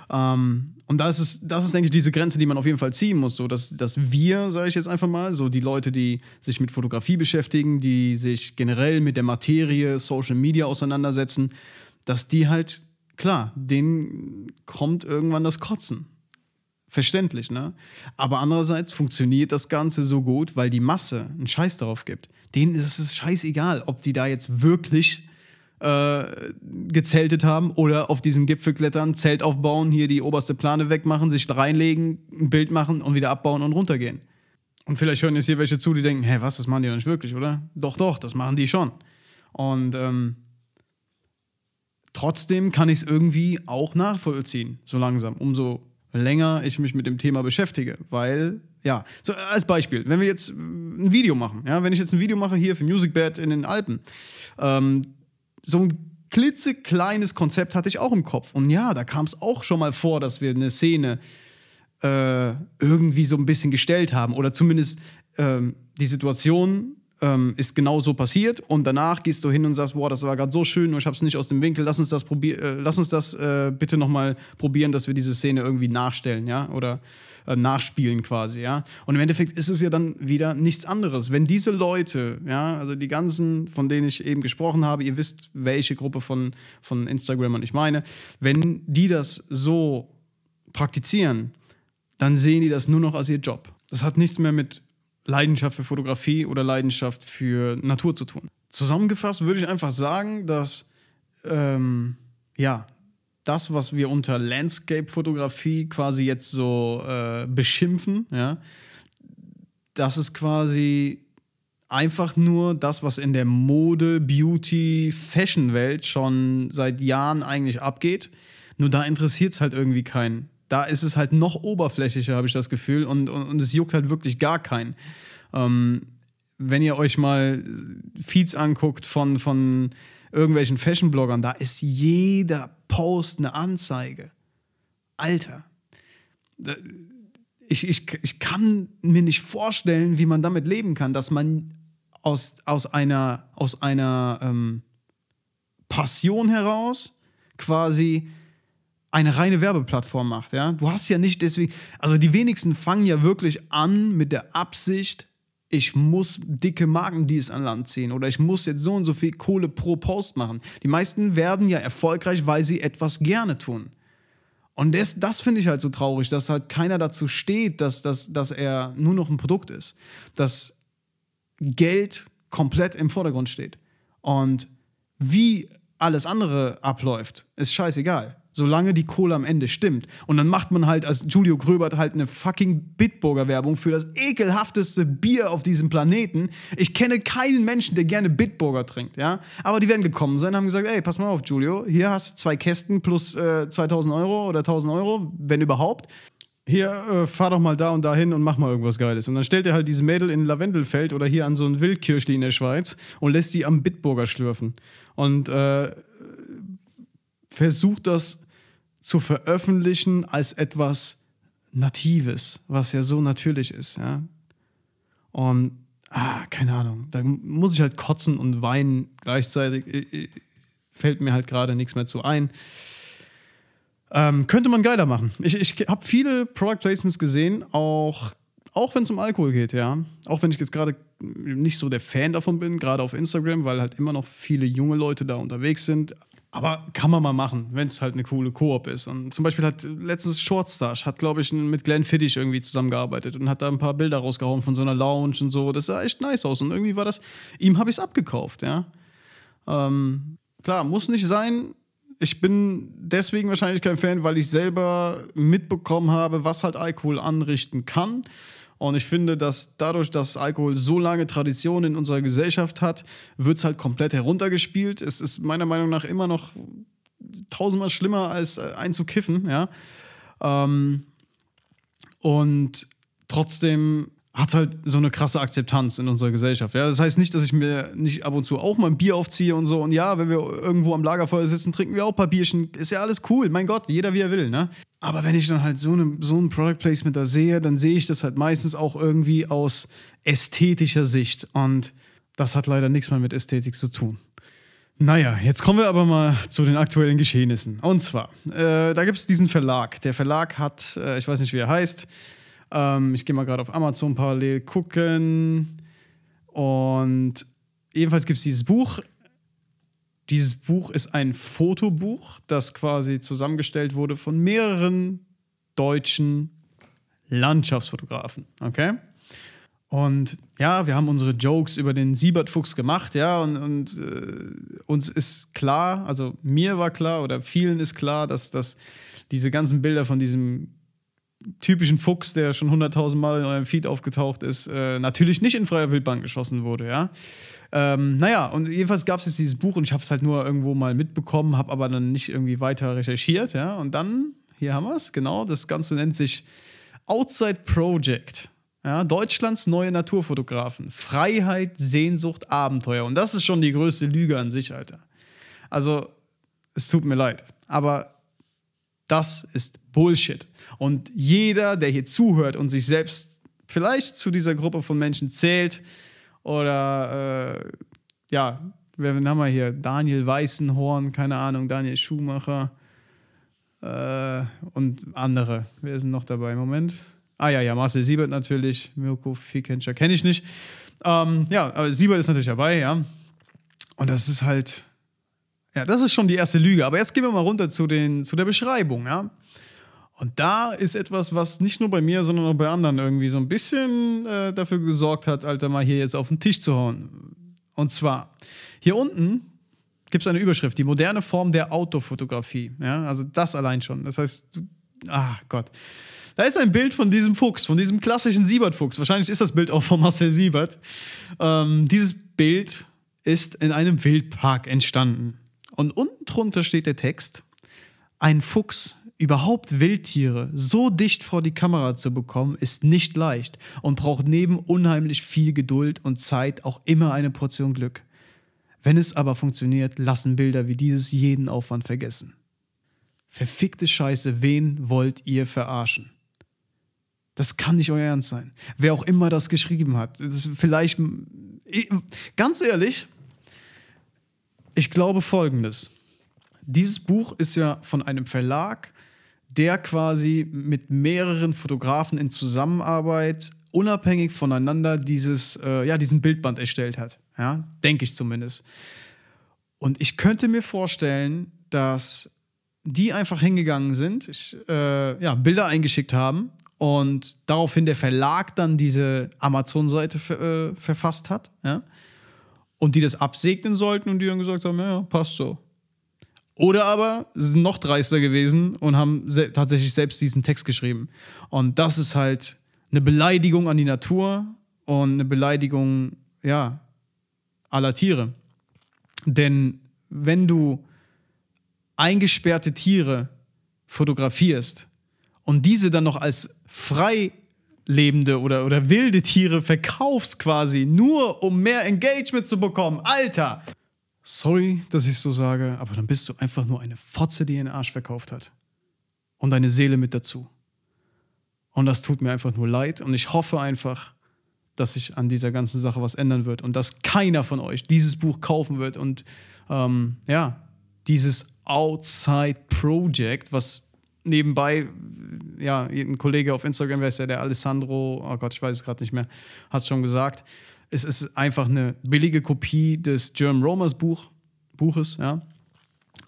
Ähm, und das ist, das ist, denke ich, diese Grenze, die man auf jeden Fall ziehen muss. So, dass, dass wir, sage ich jetzt einfach mal, so die Leute, die sich mit Fotografie beschäftigen, die sich generell mit der Materie Social Media auseinandersetzen, dass die halt, klar, denen kommt irgendwann das Kotzen. Verständlich, ne? Aber andererseits funktioniert das Ganze so gut, weil die Masse einen Scheiß darauf gibt. Denen ist es scheißegal, ob die da jetzt wirklich äh, gezeltet haben oder auf diesen Gipfel klettern, Zelt aufbauen, hier die oberste Plane wegmachen, sich reinlegen, ein Bild machen und wieder abbauen und runtergehen. Und vielleicht hören jetzt hier welche zu, die denken, hä, was, das machen die doch nicht wirklich, oder? Doch, doch, das machen die schon. Und ähm, trotzdem kann ich es irgendwie auch nachvollziehen, so langsam, umso länger ich mich mit dem Thema beschäftige, weil ja, so als Beispiel, wenn wir jetzt ein Video machen, ja, wenn ich jetzt ein Video mache hier für Musicbed in den Alpen, ähm, so ein klitzekleines Konzept hatte ich auch im Kopf. Und ja, da kam es auch schon mal vor, dass wir eine Szene äh, irgendwie so ein bisschen gestellt haben. Oder zumindest ähm, die Situation ähm, ist genau so passiert. Und danach gehst du hin und sagst, boah, das war gerade so schön und ich habe es nicht aus dem Winkel. Lass uns das, probier äh, lass uns das äh, bitte nochmal probieren, dass wir diese Szene irgendwie nachstellen, ja. Oder äh, nachspielen quasi, ja. Und im Endeffekt ist es ja dann wieder nichts anderes. Wenn diese Leute, ja, also die ganzen, von denen ich eben gesprochen habe, ihr wisst, welche Gruppe von, von Instagramern ich meine, wenn die das so praktizieren, dann sehen die das nur noch als ihr Job. Das hat nichts mehr mit Leidenschaft für Fotografie oder Leidenschaft für Natur zu tun. Zusammengefasst würde ich einfach sagen, dass ähm, ja, das, was wir unter Landscape-Fotografie quasi jetzt so äh, beschimpfen, ja, das ist quasi einfach nur das, was in der Mode, Beauty, Fashion-Welt schon seit Jahren eigentlich abgeht. Nur da interessiert es halt irgendwie keinen. Da ist es halt noch oberflächlicher, habe ich das Gefühl, und, und, und, es juckt halt wirklich gar keinen. Ähm, wenn ihr euch mal Feeds anguckt von, von irgendwelchen Fashion-Bloggern, da ist jeder Post eine Anzeige. Alter. Ich, ich, ich kann mir nicht vorstellen, wie man damit leben kann, dass man aus, aus einer, aus einer ähm, Passion heraus quasi eine reine Werbeplattform macht. Ja? Du hast ja nicht deswegen, also die wenigsten fangen ja wirklich an mit der Absicht, ich muss dicke Markendeals an Land ziehen oder ich muss jetzt so und so viel Kohle pro Post machen. Die meisten werden ja erfolgreich, weil sie etwas gerne tun. Und das, das finde ich halt so traurig, dass halt keiner dazu steht, dass, dass, dass er nur noch ein Produkt ist. Dass Geld komplett im Vordergrund steht. Und wie alles andere abläuft, ist scheißegal solange die Kohle am Ende stimmt. Und dann macht man halt als Julio Gröbert halt eine fucking Bitburger Werbung für das ekelhafteste Bier auf diesem Planeten. Ich kenne keinen Menschen, der gerne Bitburger trinkt, ja. Aber die werden gekommen sein, haben gesagt, ey, pass mal auf, Julio, hier hast du zwei Kästen plus äh, 2000 Euro oder 1000 Euro, wenn überhaupt. Hier, äh, fahr doch mal da und da hin und mach mal irgendwas Geiles. Und dann stellt er halt diese Mädel in Lavendelfeld oder hier an so ein Wildkirchli in der Schweiz und lässt die am Bitburger schlürfen. Und äh, versucht das zu veröffentlichen als etwas Natives, was ja so natürlich ist, ja. Und, ah, keine Ahnung, da muss ich halt kotzen und weinen gleichzeitig. Fällt mir halt gerade nichts mehr zu ein. Ähm, könnte man geiler machen. Ich, ich habe viele Product Placements gesehen, auch, auch wenn es um Alkohol geht, ja. Auch wenn ich jetzt gerade nicht so der Fan davon bin, gerade auf Instagram, weil halt immer noch viele junge Leute da unterwegs sind. Aber kann man mal machen, wenn es halt eine coole Koop ist. Und zum Beispiel hat letztens Shortstash, hat glaube ich mit Glenn Fittich irgendwie zusammengearbeitet und hat da ein paar Bilder rausgehauen von so einer Lounge und so. Das sah echt nice aus. Und irgendwie war das, ihm habe ich es abgekauft, ja. Ähm, klar, muss nicht sein. Ich bin deswegen wahrscheinlich kein Fan, weil ich selber mitbekommen habe, was halt Alkohol anrichten kann. Und ich finde, dass dadurch, dass Alkohol so lange Tradition in unserer Gesellschaft hat, wird es halt komplett heruntergespielt. Es ist meiner Meinung nach immer noch tausendmal schlimmer als äh, einzukiffen, ja. Ähm, und trotzdem hat halt so eine krasse Akzeptanz in unserer Gesellschaft. Ja? Das heißt nicht, dass ich mir nicht ab und zu auch mal ein Bier aufziehe und so. Und ja, wenn wir irgendwo am Lagerfeuer sitzen, trinken wir auch ein paar Bierchen. Ist ja alles cool. Mein Gott, jeder wie er will. Ne? Aber wenn ich dann halt so, eine, so ein Product Placement da sehe, dann sehe ich das halt meistens auch irgendwie aus ästhetischer Sicht. Und das hat leider nichts mehr mit Ästhetik zu tun. Naja, jetzt kommen wir aber mal zu den aktuellen Geschehnissen. Und zwar, äh, da gibt es diesen Verlag. Der Verlag hat, äh, ich weiß nicht, wie er heißt, ähm, ich gehe mal gerade auf Amazon parallel gucken. Und jedenfalls gibt es dieses Buch. Dieses Buch ist ein Fotobuch, das quasi zusammengestellt wurde von mehreren deutschen Landschaftsfotografen. Okay? Und ja, wir haben unsere Jokes über den Siebertfuchs gemacht, ja, und, und äh, uns ist klar, also mir war klar oder vielen ist klar, dass, dass diese ganzen Bilder von diesem typischen Fuchs, der schon 100.000 Mal in eurem Feed aufgetaucht ist, äh, natürlich nicht in freier Wildbahn geschossen wurde, ja. Ähm, naja, und jedenfalls gab es jetzt dieses Buch und ich habe es halt nur irgendwo mal mitbekommen, habe aber dann nicht irgendwie weiter recherchiert, ja. Und dann, hier haben wir es, genau, das Ganze nennt sich Outside Project. Ja, Deutschlands neue Naturfotografen. Freiheit, Sehnsucht, Abenteuer. Und das ist schon die größte Lüge an sich, Alter. Also, es tut mir leid. Aber das ist Bullshit. Und jeder, der hier zuhört und sich selbst vielleicht zu dieser Gruppe von Menschen zählt oder äh, ja, wen haben wir hier? Daniel Weißenhorn, keine Ahnung, Daniel Schumacher äh, und andere. Wer sind noch dabei? Moment. Ah ja, ja, Marcel Siebert natürlich, Mirko Fikenscher kenne ich nicht. Ähm, ja, aber Siebert ist natürlich dabei, ja. Und das ist halt, ja, das ist schon die erste Lüge. Aber jetzt gehen wir mal runter zu, den, zu der Beschreibung, ja. Und da ist etwas, was nicht nur bei mir, sondern auch bei anderen irgendwie so ein bisschen äh, dafür gesorgt hat, Alter, mal hier jetzt auf den Tisch zu hauen. Und zwar, hier unten gibt es eine Überschrift, die moderne Form der Autofotografie. Ja, also das allein schon. Das heißt, ah Gott. Da ist ein Bild von diesem Fuchs, von diesem klassischen Siebert-Fuchs. Wahrscheinlich ist das Bild auch von Marcel Siebert. Ähm, dieses Bild ist in einem Wildpark entstanden. Und unten drunter steht der Text: Ein Fuchs Überhaupt Wildtiere so dicht vor die Kamera zu bekommen, ist nicht leicht und braucht neben unheimlich viel Geduld und Zeit auch immer eine Portion Glück. Wenn es aber funktioniert, lassen Bilder wie dieses jeden Aufwand vergessen. Verfickte Scheiße, wen wollt ihr verarschen? Das kann nicht euer Ernst sein. Wer auch immer das geschrieben hat. Das ist vielleicht. Ganz ehrlich, ich glaube folgendes. Dieses Buch ist ja von einem Verlag, der quasi mit mehreren Fotografen in Zusammenarbeit unabhängig voneinander dieses, äh, ja, diesen Bildband erstellt hat. Ja, denke ich zumindest. Und ich könnte mir vorstellen, dass die einfach hingegangen sind, ich, äh, ja, Bilder eingeschickt haben und daraufhin der Verlag dann diese Amazon-Seite äh, verfasst hat, ja, und die das absegnen sollten und die dann gesagt haben, ja, passt so. Oder aber sind noch dreister gewesen und haben se tatsächlich selbst diesen Text geschrieben. Und das ist halt eine Beleidigung an die Natur und eine Beleidigung, ja, aller Tiere. Denn wenn du eingesperrte Tiere fotografierst und diese dann noch als frei lebende oder, oder wilde Tiere verkaufst quasi, nur um mehr Engagement zu bekommen. Alter! Sorry, dass ich so sage, aber dann bist du einfach nur eine Fotze, die ihren Arsch verkauft hat. Und deine Seele mit dazu. Und das tut mir einfach nur leid. Und ich hoffe einfach, dass sich an dieser ganzen Sache was ändern wird und dass keiner von euch dieses Buch kaufen wird und ähm, ja, dieses Outside Project, was nebenbei, ja, ein Kollege auf Instagram, wer ist der, der Alessandro, oh Gott, ich weiß es gerade nicht mehr, hat es schon gesagt. Es ist einfach eine billige Kopie des German Romers Buch, Buches, ja.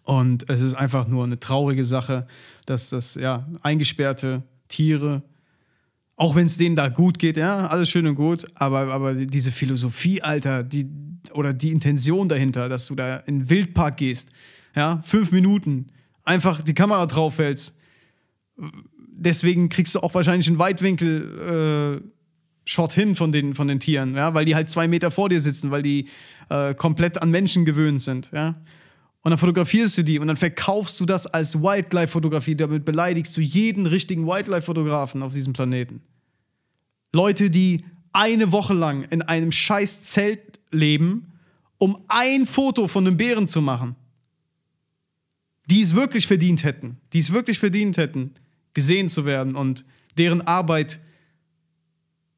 Und es ist einfach nur eine traurige Sache, dass das, ja, eingesperrte Tiere, auch wenn es denen da gut geht, ja, alles schön und gut, aber, aber diese Philosophie, Alter, die, oder die Intention dahinter, dass du da in den Wildpark gehst, ja, fünf Minuten, einfach die Kamera drauf hältst, deswegen kriegst du auch wahrscheinlich einen Weitwinkel äh, Shot hin von den, von den Tieren, ja, weil die halt zwei Meter vor dir sitzen, weil die äh, komplett an Menschen gewöhnt sind, ja. Und dann fotografierst du die und dann verkaufst du das als Wildlife-Fotografie. Damit beleidigst du jeden richtigen Wildlife-Fotografen auf diesem Planeten. Leute, die eine Woche lang in einem scheiß Zelt leben, um ein Foto von einem Bären zu machen die es wirklich verdient hätten, die es wirklich verdient hätten, gesehen zu werden und deren Arbeit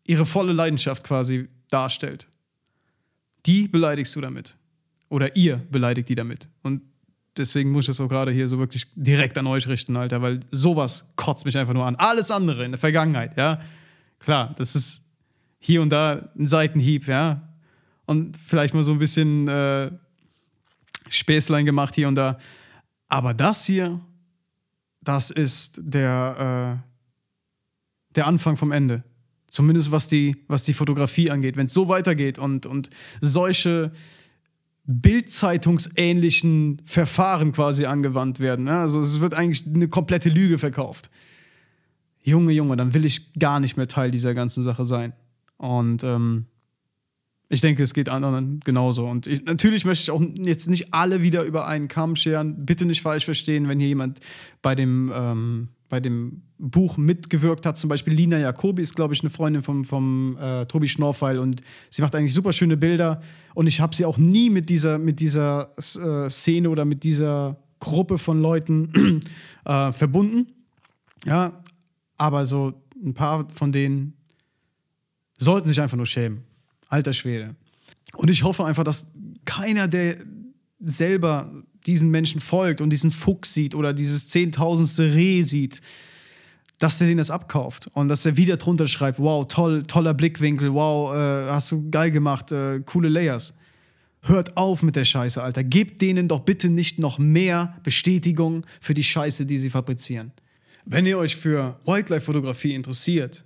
ihre volle Leidenschaft quasi darstellt. Die beleidigst du damit. Oder ihr beleidigt die damit. Und deswegen muss ich das auch gerade hier so wirklich direkt an euch richten, Alter, weil sowas kotzt mich einfach nur an. Alles andere in der Vergangenheit, ja. Klar, das ist hier und da ein Seitenhieb, ja. Und vielleicht mal so ein bisschen äh, Späßlein gemacht hier und da. Aber das hier, das ist der, äh, der Anfang vom Ende. Zumindest was die, was die Fotografie angeht. Wenn es so weitergeht und, und solche Bildzeitungsähnlichen Verfahren quasi angewandt werden. Ne? Also es wird eigentlich eine komplette Lüge verkauft. Junge, Junge, dann will ich gar nicht mehr Teil dieser ganzen Sache sein. Und ähm, ich denke, es geht anderen genauso. Und ich, natürlich möchte ich auch jetzt nicht alle wieder über einen Kamm scheren. Bitte nicht falsch verstehen, wenn hier jemand bei dem, ähm, bei dem Buch mitgewirkt hat. Zum Beispiel Lina Jacobi ist, glaube ich, eine Freundin vom, vom äh, Tobi Schnorfeil und sie macht eigentlich super schöne Bilder. Und ich habe sie auch nie mit dieser, mit dieser äh, Szene oder mit dieser Gruppe von Leuten äh, verbunden. Ja, aber so ein paar von denen sollten sich einfach nur schämen. Alter Schwede. Und ich hoffe einfach, dass keiner, der selber diesen Menschen folgt und diesen Fuchs sieht oder dieses zehntausendste Reh sieht, dass der den das abkauft und dass er wieder drunter schreibt, wow, toll, toller Blickwinkel, wow, äh, hast du geil gemacht, äh, coole Layers. Hört auf mit der Scheiße, Alter. Gebt denen doch bitte nicht noch mehr Bestätigung für die Scheiße, die sie fabrizieren. Wenn ihr euch für Wildlife-Fotografie interessiert,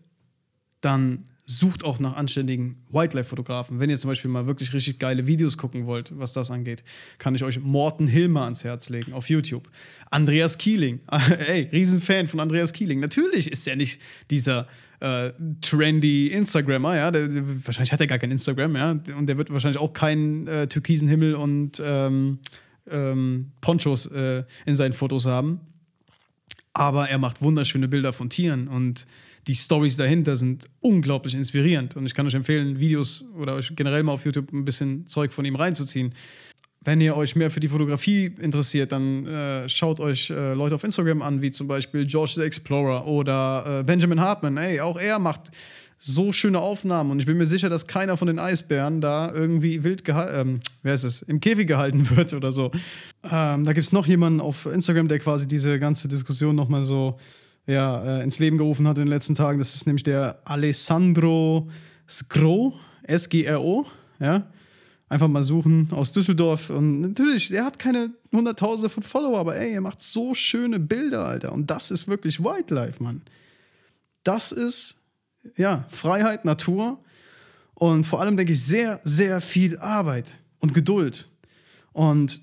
dann sucht auch nach anständigen Wildlife-Fotografen. Wenn ihr zum Beispiel mal wirklich richtig geile Videos gucken wollt, was das angeht, kann ich euch Morten Hilmer ans Herz legen auf YouTube. Andreas Keeling, ey, Riesenfan von Andreas Keeling. Natürlich ist er nicht dieser äh, trendy Instagrammer, ja, der, der, wahrscheinlich hat er gar kein Instagram, ja, und der wird wahrscheinlich auch keinen äh, türkisen Himmel und ähm, ähm, Ponchos äh, in seinen Fotos haben. Aber er macht wunderschöne Bilder von Tieren und die Stories dahinter sind unglaublich inspirierend. Und ich kann euch empfehlen, Videos oder euch generell mal auf YouTube ein bisschen Zeug von ihm reinzuziehen. Wenn ihr euch mehr für die Fotografie interessiert, dann äh, schaut euch äh, Leute auf Instagram an, wie zum Beispiel George the Explorer oder äh, Benjamin Hartman. Ey, auch er macht so schöne Aufnahmen und ich bin mir sicher, dass keiner von den Eisbären da irgendwie wild gehalten, ähm, wer ist es, im Käfig gehalten wird oder so. Ähm, da gibt es noch jemanden auf Instagram, der quasi diese ganze Diskussion nochmal so ja, äh, ins Leben gerufen hat in den letzten Tagen. Das ist nämlich der Alessandro Sgro, S-G-R-O, ja. Einfach mal suchen aus Düsseldorf. Und natürlich, er hat keine Hunderttausende von Follower, aber ey, er macht so schöne Bilder, Alter. Und das ist wirklich Wildlife, Mann. Das ist, ja, Freiheit, Natur und vor allem, denke ich, sehr, sehr viel Arbeit und Geduld. Und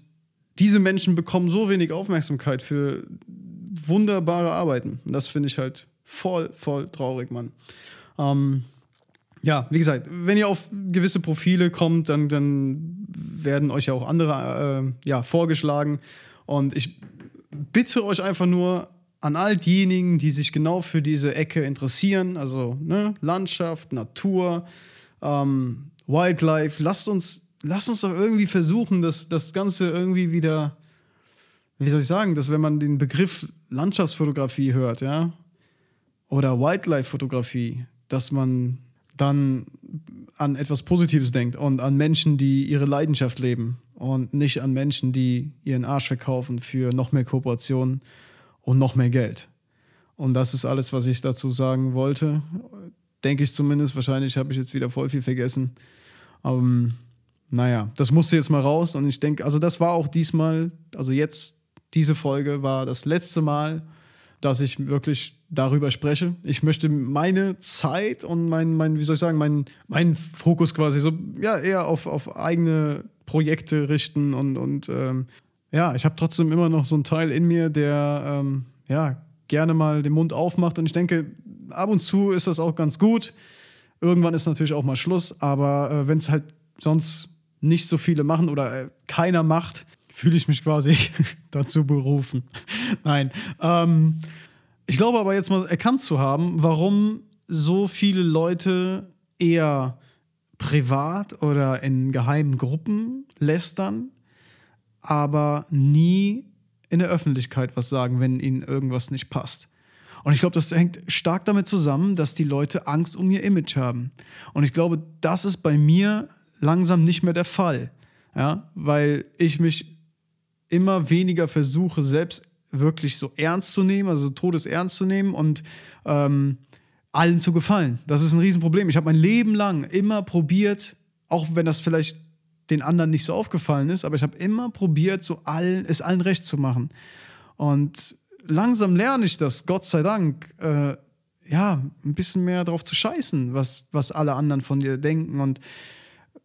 diese Menschen bekommen so wenig Aufmerksamkeit für wunderbare Arbeiten. Und das finde ich halt voll, voll traurig, Mann. Ähm, ja, wie gesagt, wenn ihr auf gewisse Profile kommt, dann, dann werden euch ja auch andere äh, ja, vorgeschlagen. Und ich bitte euch einfach nur an all diejenigen, die sich genau für diese Ecke interessieren, also ne, Landschaft, Natur, ähm, Wildlife, lasst uns, lasst uns doch irgendwie versuchen, dass das Ganze irgendwie wieder, wie soll ich sagen, dass wenn man den Begriff Landschaftsfotografie hört, ja, oder Wildlife-Fotografie, dass man dann an etwas Positives denkt und an Menschen, die ihre Leidenschaft leben und nicht an Menschen, die ihren Arsch verkaufen für noch mehr Kooperation und noch mehr Geld. Und das ist alles, was ich dazu sagen wollte. Denke ich zumindest. Wahrscheinlich habe ich jetzt wieder voll viel vergessen. Aber ähm, naja, das musste jetzt mal raus. Und ich denke, also das war auch diesmal, also jetzt, diese Folge war das letzte Mal, dass ich wirklich darüber spreche. Ich möchte meine Zeit und mein, mein wie soll ich sagen, mein, mein Fokus quasi so, ja, eher auf, auf eigene Projekte richten und, und ähm, ja, ich habe trotzdem immer noch so einen Teil in mir, der ähm, ja gerne mal den Mund aufmacht und ich denke, ab und zu ist das auch ganz gut. Irgendwann ist natürlich auch mal Schluss, aber äh, wenn es halt sonst nicht so viele machen oder äh, keiner macht, fühle ich mich quasi dazu berufen. Nein. Ähm, ich glaube aber jetzt mal erkannt zu haben, warum so viele Leute eher privat oder in geheimen Gruppen lästern, aber nie in der Öffentlichkeit was sagen, wenn ihnen irgendwas nicht passt. Und ich glaube, das hängt stark damit zusammen, dass die Leute Angst um ihr Image haben. Und ich glaube, das ist bei mir langsam nicht mehr der Fall. Ja, weil ich mich immer weniger versuche, selbst wirklich so ernst zu nehmen, also todesernst zu nehmen und ähm, allen zu gefallen. Das ist ein Riesenproblem. Ich habe mein Leben lang immer probiert, auch wenn das vielleicht den anderen nicht so aufgefallen ist, aber ich habe immer probiert, so allen, es allen recht zu machen. Und langsam lerne ich das, Gott sei Dank, äh, ja, ein bisschen mehr drauf zu scheißen, was, was alle anderen von dir denken. Und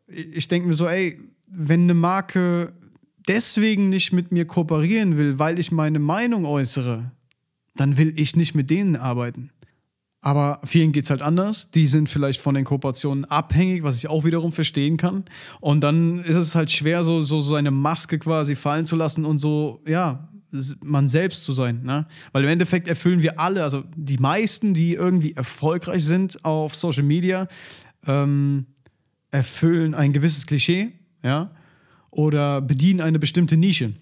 ich denke mir so, ey, wenn eine Marke deswegen nicht mit mir kooperieren will, weil ich meine Meinung äußere, dann will ich nicht mit denen arbeiten. Aber vielen geht es halt anders. Die sind vielleicht von den Kooperationen abhängig, was ich auch wiederum verstehen kann. Und dann ist es halt schwer, so, so, so eine Maske quasi fallen zu lassen und so, ja, man selbst zu sein. Ne? Weil im Endeffekt erfüllen wir alle, also die meisten, die irgendwie erfolgreich sind auf Social Media, ähm, erfüllen ein gewisses Klischee, ja oder bedienen eine bestimmte Nische.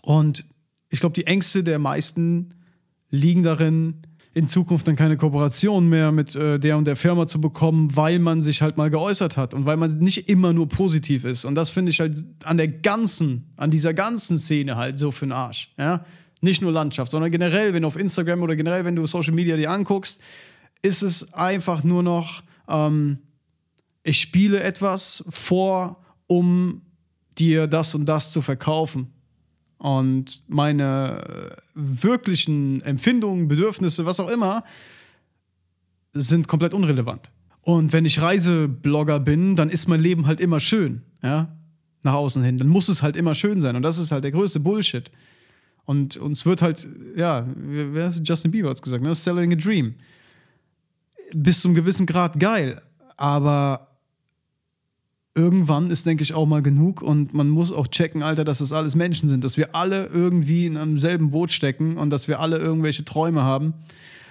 Und ich glaube, die Ängste der meisten liegen darin, in Zukunft dann keine Kooperation mehr mit äh, der und der Firma zu bekommen, weil man sich halt mal geäußert hat und weil man nicht immer nur positiv ist. Und das finde ich halt an der ganzen, an dieser ganzen Szene halt so für den Arsch. Ja? Nicht nur Landschaft, sondern generell, wenn du auf Instagram oder generell, wenn du Social Media dir anguckst, ist es einfach nur noch, ähm, ich spiele etwas vor, um dir das und das zu verkaufen. Und meine äh, wirklichen Empfindungen, Bedürfnisse, was auch immer, sind komplett unrelevant. Und wenn ich Reiseblogger bin, dann ist mein Leben halt immer schön, ja, nach außen hin. Dann muss es halt immer schön sein. Und das ist halt der größte Bullshit. Und uns wird halt, ja, wer ist Justin Bieber hat gesagt, ne? Selling a Dream. Bis zum gewissen Grad geil. Aber irgendwann ist, denke ich, auch mal genug und man muss auch checken, Alter, dass das alles Menschen sind, dass wir alle irgendwie in einem selben Boot stecken und dass wir alle irgendwelche Träume haben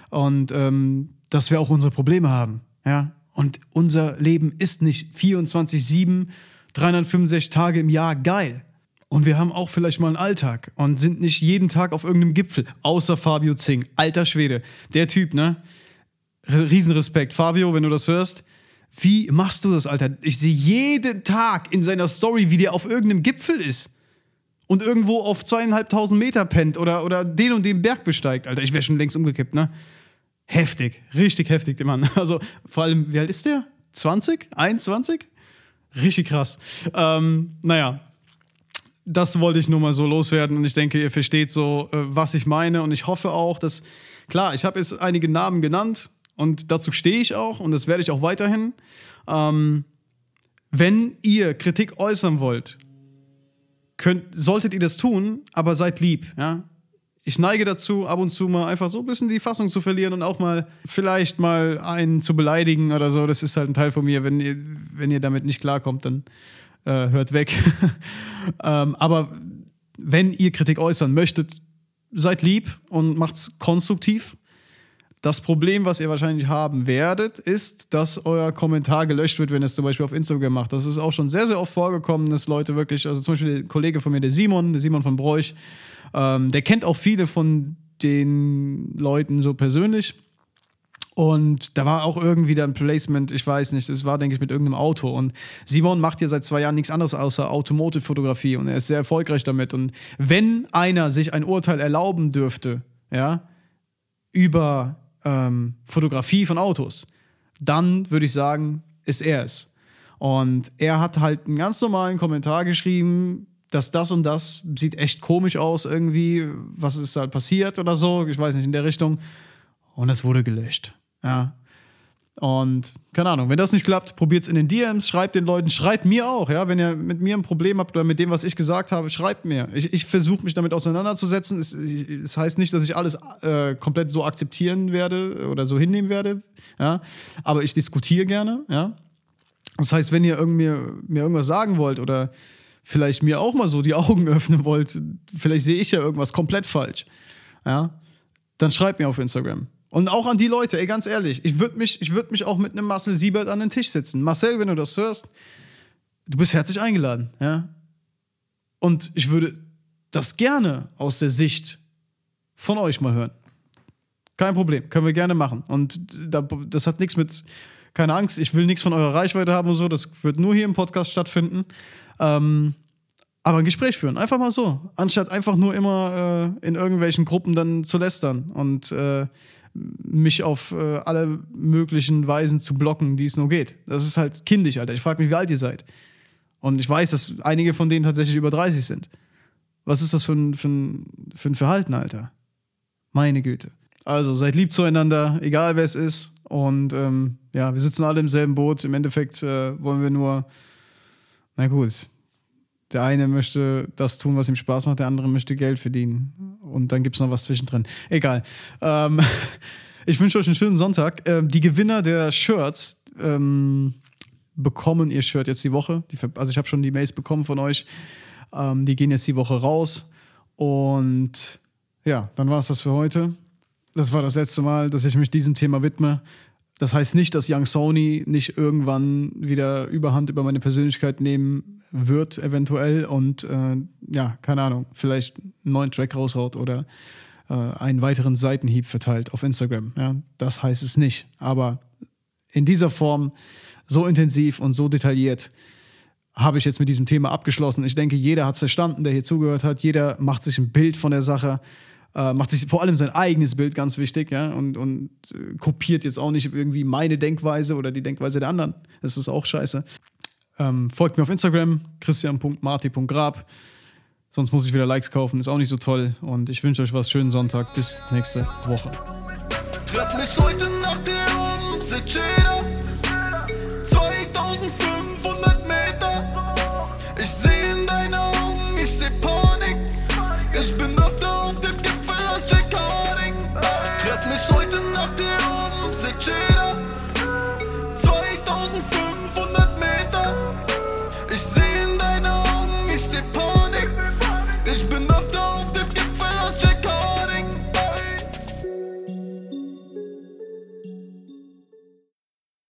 und ähm, dass wir auch unsere Probleme haben, ja. Und unser Leben ist nicht 24-7, 365 Tage im Jahr geil. Und wir haben auch vielleicht mal einen Alltag und sind nicht jeden Tag auf irgendeinem Gipfel, außer Fabio Zing. Alter Schwede. Der Typ, ne? Riesenrespekt. Fabio, wenn du das hörst, wie machst du das, Alter? Ich sehe jeden Tag in seiner Story, wie der auf irgendeinem Gipfel ist. und irgendwo auf zweieinhalbtausend Meter pennt oder, oder den und den Berg besteigt. Alter, ich wäre schon längst umgekippt, ne? Heftig, richtig heftig, der Mann. Also vor allem, wie alt ist der? 20? 21? Richtig krass. Ähm, naja, das wollte ich nur mal so loswerden und ich denke, ihr versteht so, äh, was ich meine und ich hoffe auch, dass, klar, ich habe jetzt einige Namen genannt und dazu stehe ich auch und das werde ich auch weiterhin. Ähm, wenn ihr Kritik äußern wollt, könnt, solltet ihr das tun, aber seid lieb, ja. Ich neige dazu, ab und zu mal einfach so ein bisschen die Fassung zu verlieren und auch mal vielleicht mal einen zu beleidigen oder so. Das ist halt ein Teil von mir. Wenn ihr, wenn ihr damit nicht klarkommt, dann äh, hört weg. ähm, aber wenn ihr Kritik äußern möchtet, seid lieb und macht's konstruktiv. Das Problem, was ihr wahrscheinlich haben werdet, ist, dass euer Kommentar gelöscht wird, wenn ihr es zum Beispiel auf Instagram macht. Das ist auch schon sehr, sehr oft vorgekommen, dass Leute wirklich, also zum Beispiel der Kollege von mir, der Simon, der Simon von Bräuch, ähm, der kennt auch viele von den Leuten so persönlich. Und da war auch irgendwie dann Placement, ich weiß nicht, es war, denke ich, mit irgendeinem Auto. Und Simon macht ja seit zwei Jahren nichts anderes außer Automotive-Fotografie und er ist sehr erfolgreich damit. Und wenn einer sich ein Urteil erlauben dürfte, ja, über ähm, Fotografie von Autos, dann würde ich sagen, ist er es. Und er hat halt einen ganz normalen Kommentar geschrieben, dass das und das sieht echt komisch aus irgendwie, was ist halt passiert oder so, ich weiß nicht, in der Richtung. Und es wurde gelöscht. Ja. Und keine Ahnung, wenn das nicht klappt, probiert es in den DMs, schreibt den Leuten, schreibt mir auch, ja, wenn ihr mit mir ein Problem habt oder mit dem, was ich gesagt habe, schreibt mir. Ich, ich versuche mich damit auseinanderzusetzen. Es, es, heißt nicht, dass ich alles äh, komplett so akzeptieren werde oder so hinnehmen werde, ja, aber ich diskutiere gerne, ja. Das heißt, wenn ihr irgendwie, mir irgendwas sagen wollt oder vielleicht mir auch mal so die Augen öffnen wollt, vielleicht sehe ich ja irgendwas komplett falsch, ja, dann schreibt mir auf Instagram. Und auch an die Leute, ey, ganz ehrlich, ich würde mich, würd mich auch mit einem Marcel Siebert an den Tisch setzen. Marcel, wenn du das hörst, du bist herzlich eingeladen, ja. Und ich würde das gerne aus der Sicht von euch mal hören. Kein Problem, können wir gerne machen. Und das hat nichts mit, keine Angst, ich will nichts von eurer Reichweite haben und so, das wird nur hier im Podcast stattfinden. Ähm, aber ein Gespräch führen, einfach mal so, anstatt einfach nur immer äh, in irgendwelchen Gruppen dann zu lästern und äh, mich auf äh, alle möglichen Weisen zu blocken, die es nur geht. Das ist halt kindisch, Alter. Ich frage mich, wie alt ihr seid. Und ich weiß, dass einige von denen tatsächlich über 30 sind. Was ist das für ein, für ein, für ein Verhalten, Alter? Meine Güte. Also seid lieb zueinander, egal wer es ist. Und ähm, ja, wir sitzen alle im selben Boot. Im Endeffekt äh, wollen wir nur, na gut, der eine möchte das tun, was ihm Spaß macht, der andere möchte Geld verdienen. Und dann gibt es noch was zwischendrin. Egal. Ähm, ich wünsche euch einen schönen Sonntag. Ähm, die Gewinner der Shirts ähm, bekommen ihr Shirt jetzt die Woche. Die, also ich habe schon die Mails bekommen von euch. Ähm, die gehen jetzt die Woche raus. Und ja, dann war es das für heute. Das war das letzte Mal, dass ich mich diesem Thema widme. Das heißt nicht, dass Young Sony nicht irgendwann wieder Überhand über meine Persönlichkeit nehmen wird, eventuell, und äh, ja, keine Ahnung, vielleicht einen neuen Track raushaut oder äh, einen weiteren Seitenhieb verteilt auf Instagram. Ja, das heißt es nicht. Aber in dieser Form, so intensiv und so detailliert, habe ich jetzt mit diesem Thema abgeschlossen. Ich denke, jeder hat es verstanden, der hier zugehört hat. Jeder macht sich ein Bild von der Sache, äh, macht sich vor allem sein eigenes Bild ganz wichtig, ja, und, und äh, kopiert jetzt auch nicht irgendwie meine Denkweise oder die Denkweise der anderen. Das ist auch scheiße. Ähm, folgt mir auf Instagram, christian.marti.grab. Sonst muss ich wieder Likes kaufen, ist auch nicht so toll. Und ich wünsche euch was. Schönen Sonntag. Bis nächste Woche. Treff mich heute nach Umsitz